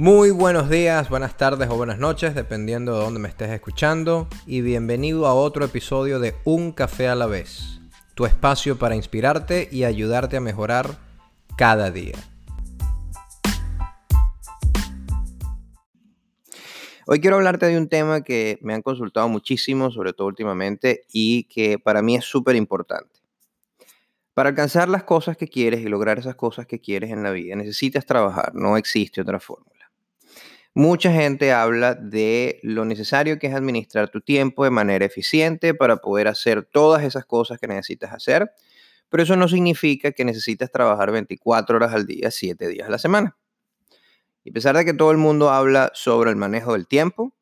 Muy buenos días, buenas tardes o buenas noches, dependiendo de dónde me estés escuchando, y bienvenido a otro episodio de Un Café a la vez, tu espacio para inspirarte y ayudarte a mejorar cada día. Hoy quiero hablarte de un tema que me han consultado muchísimo, sobre todo últimamente, y que para mí es súper importante. Para alcanzar las cosas que quieres y lograr esas cosas que quieres en la vida, necesitas trabajar, no existe otra forma. Mucha gente habla de lo necesario que es administrar tu tiempo de manera eficiente para poder hacer todas esas cosas que necesitas hacer, pero eso no significa que necesitas trabajar 24 horas al día, 7 días a la semana. Y a pesar de que todo el mundo habla sobre el manejo del tiempo,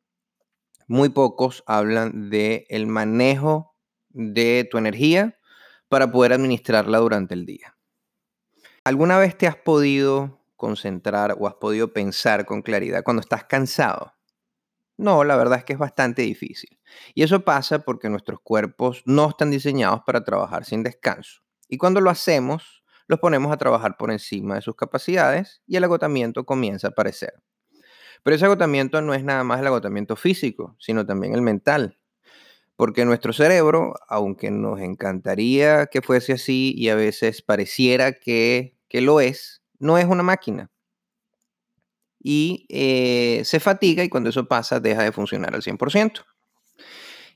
muy pocos hablan del el manejo de tu energía para poder administrarla durante el día. ¿Alguna vez te has podido concentrar o has podido pensar con claridad cuando estás cansado? No, la verdad es que es bastante difícil. Y eso pasa porque nuestros cuerpos no están diseñados para trabajar sin descanso. Y cuando lo hacemos, los ponemos a trabajar por encima de sus capacidades y el agotamiento comienza a aparecer. Pero ese agotamiento no es nada más el agotamiento físico, sino también el mental. Porque nuestro cerebro, aunque nos encantaría que fuese así y a veces pareciera que, que lo es, no es una máquina. Y eh, se fatiga y cuando eso pasa deja de funcionar al 100%.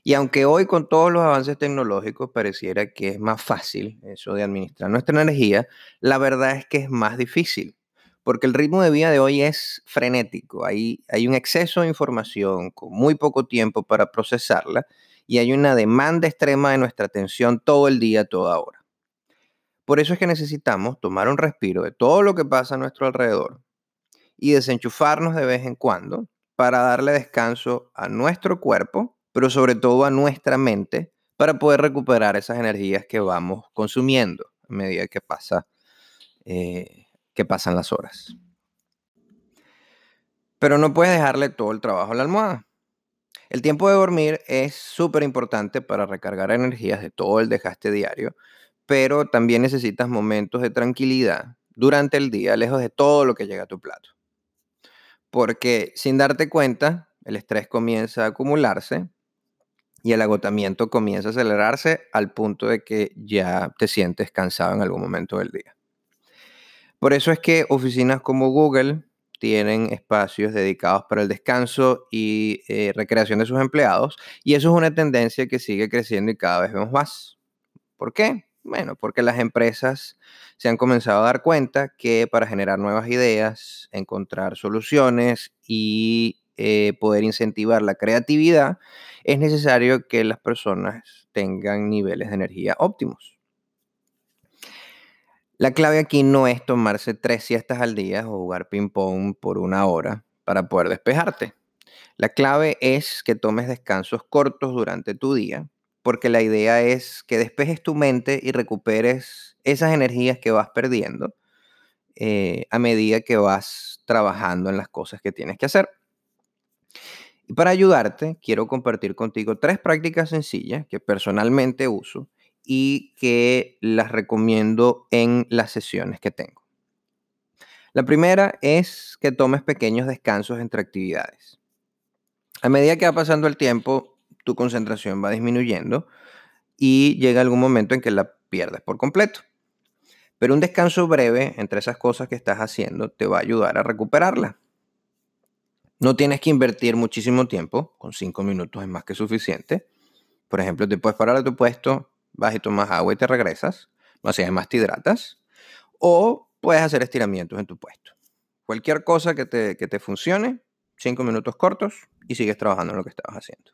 Y aunque hoy con todos los avances tecnológicos pareciera que es más fácil eso de administrar nuestra energía, la verdad es que es más difícil, porque el ritmo de vida de hoy es frenético, hay, hay un exceso de información con muy poco tiempo para procesarla y hay una demanda extrema de nuestra atención todo el día, toda hora. Por eso es que necesitamos tomar un respiro de todo lo que pasa a nuestro alrededor y desenchufarnos de vez en cuando para darle descanso a nuestro cuerpo, pero sobre todo a nuestra mente, para poder recuperar esas energías que vamos consumiendo a medida que, pasa, eh, que pasan las horas. Pero no puedes dejarle todo el trabajo a la almohada. El tiempo de dormir es súper importante para recargar energías de todo el desgaste diario, pero también necesitas momentos de tranquilidad durante el día, lejos de todo lo que llega a tu plato. Porque sin darte cuenta, el estrés comienza a acumularse y el agotamiento comienza a acelerarse al punto de que ya te sientes cansado en algún momento del día. Por eso es que oficinas como Google tienen espacios dedicados para el descanso y eh, recreación de sus empleados y eso es una tendencia que sigue creciendo y cada vez vemos más. ¿Por qué? Bueno, porque las empresas se han comenzado a dar cuenta que para generar nuevas ideas, encontrar soluciones y eh, poder incentivar la creatividad, es necesario que las personas tengan niveles de energía óptimos. La clave aquí no es tomarse tres siestas al día o jugar ping-pong por una hora para poder despejarte. La clave es que tomes descansos cortos durante tu día porque la idea es que despejes tu mente y recuperes esas energías que vas perdiendo eh, a medida que vas trabajando en las cosas que tienes que hacer. Y para ayudarte, quiero compartir contigo tres prácticas sencillas que personalmente uso y que las recomiendo en las sesiones que tengo. La primera es que tomes pequeños descansos entre actividades. A medida que va pasando el tiempo, tu concentración va disminuyendo y llega algún momento en que la pierdes por completo. Pero un descanso breve entre esas cosas que estás haciendo te va a ayudar a recuperarla. No tienes que invertir muchísimo tiempo, con cinco minutos es más que suficiente. Por ejemplo, te puedes parar a tu puesto, vas y tomas agua y te regresas, más y además te hidratas, o puedes hacer estiramientos en tu puesto. Cualquier cosa que te, que te funcione, cinco minutos cortos y sigues trabajando en lo que estabas haciendo.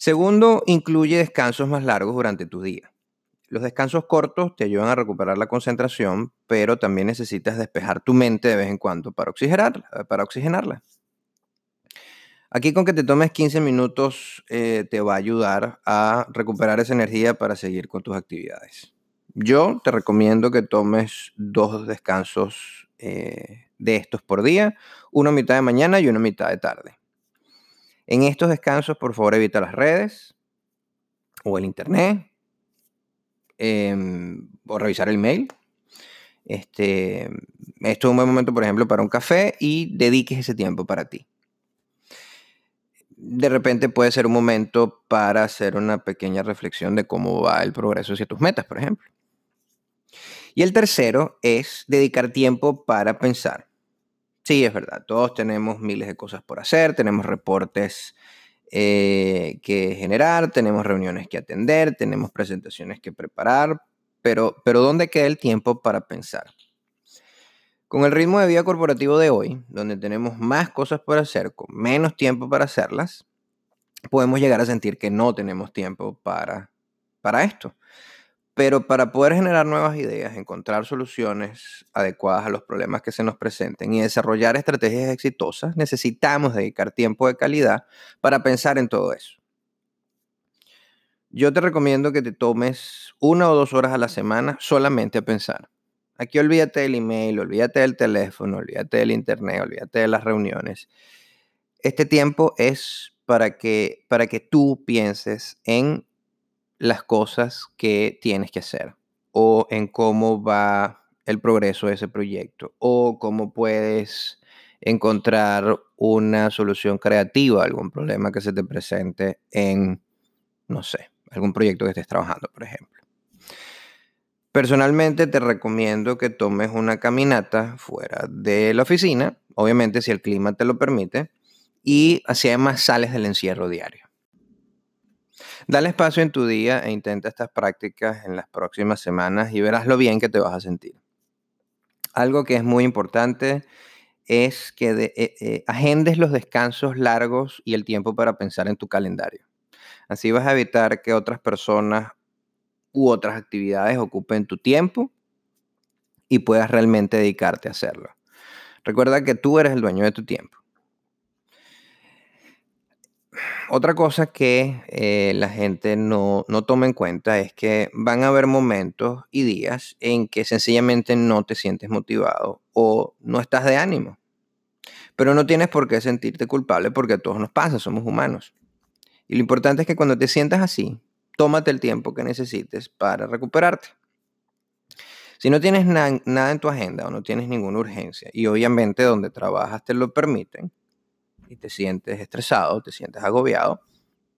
Segundo, incluye descansos más largos durante tu día. Los descansos cortos te ayudan a recuperar la concentración, pero también necesitas despejar tu mente de vez en cuando para oxigenarla. Eh. Aquí con que te tomes 15 minutos eh, te va a ayudar a recuperar esa energía para seguir con tus actividades. Yo te recomiendo que tomes dos descansos eh, de estos por día, uno a mitad de mañana y uno a mitad de tarde. En estos descansos, por favor, evita las redes o el internet em, o revisar el mail. este, esto es un buen momento, por ejemplo, para un café y dediques ese tiempo para ti. De repente puede ser un momento para hacer una pequeña reflexión de cómo va el progreso hacia tus metas, por ejemplo. Y el tercero es dedicar tiempo para pensar. Sí, es verdad, todos tenemos miles de cosas por hacer, tenemos reportes eh, que generar, tenemos reuniones que atender, tenemos presentaciones que preparar, pero, pero ¿dónde queda el tiempo para pensar? Con el ritmo de vida corporativo de hoy, donde tenemos más cosas por hacer, con menos tiempo para hacerlas, podemos llegar a sentir que no tenemos tiempo para, para esto. Pero para poder generar nuevas ideas, encontrar soluciones adecuadas a los problemas que se nos presenten y desarrollar estrategias exitosas, necesitamos dedicar tiempo de calidad para pensar en todo eso. Yo te recomiendo que te tomes una o dos horas a la semana solamente a pensar. Aquí olvídate del email, olvídate del teléfono, olvídate del internet, olvídate de las reuniones. Este tiempo es para que, para que tú pienses en las cosas que tienes que hacer o en cómo va el progreso de ese proyecto o cómo puedes encontrar una solución creativa a algún problema que se te presente en, no sé, algún proyecto que estés trabajando, por ejemplo. Personalmente te recomiendo que tomes una caminata fuera de la oficina, obviamente si el clima te lo permite, y así además sales del encierro diario. Dale espacio en tu día e intenta estas prácticas en las próximas semanas y verás lo bien que te vas a sentir. Algo que es muy importante es que eh, eh, agendes los descansos largos y el tiempo para pensar en tu calendario. Así vas a evitar que otras personas u otras actividades ocupen tu tiempo y puedas realmente dedicarte a hacerlo. Recuerda que tú eres el dueño de tu tiempo. Otra cosa que eh, la gente no, no toma en cuenta es que van a haber momentos y días en que sencillamente no te sientes motivado o no estás de ánimo. Pero no tienes por qué sentirte culpable porque a todos nos pasa, somos humanos. Y lo importante es que cuando te sientas así, tómate el tiempo que necesites para recuperarte. Si no tienes nada en tu agenda o no tienes ninguna urgencia y obviamente donde trabajas te lo permiten, y te sientes estresado, te sientes agobiado,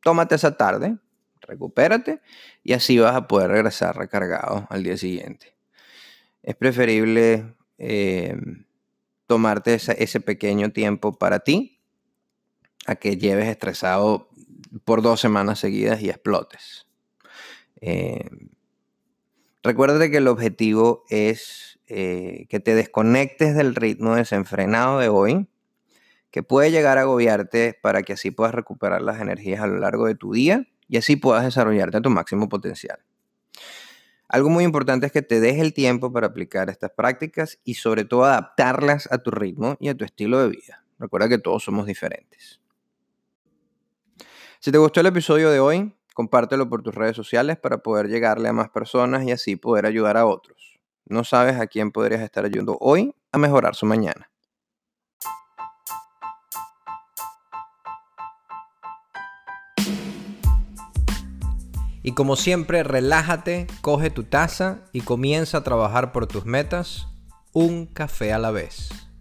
tómate esa tarde, recupérate y así vas a poder regresar recargado al día siguiente. Es preferible eh, tomarte ese pequeño tiempo para ti a que lleves estresado por dos semanas seguidas y explotes. Eh, recuérdate que el objetivo es eh, que te desconectes del ritmo desenfrenado de hoy que puede llegar a agobiarte para que así puedas recuperar las energías a lo largo de tu día y así puedas desarrollarte a tu máximo potencial. Algo muy importante es que te dejes el tiempo para aplicar estas prácticas y sobre todo adaptarlas a tu ritmo y a tu estilo de vida. Recuerda que todos somos diferentes. Si te gustó el episodio de hoy, compártelo por tus redes sociales para poder llegarle a más personas y así poder ayudar a otros. No sabes a quién podrías estar ayudando hoy a mejorar su mañana. Y como siempre, relájate, coge tu taza y comienza a trabajar por tus metas, un café a la vez.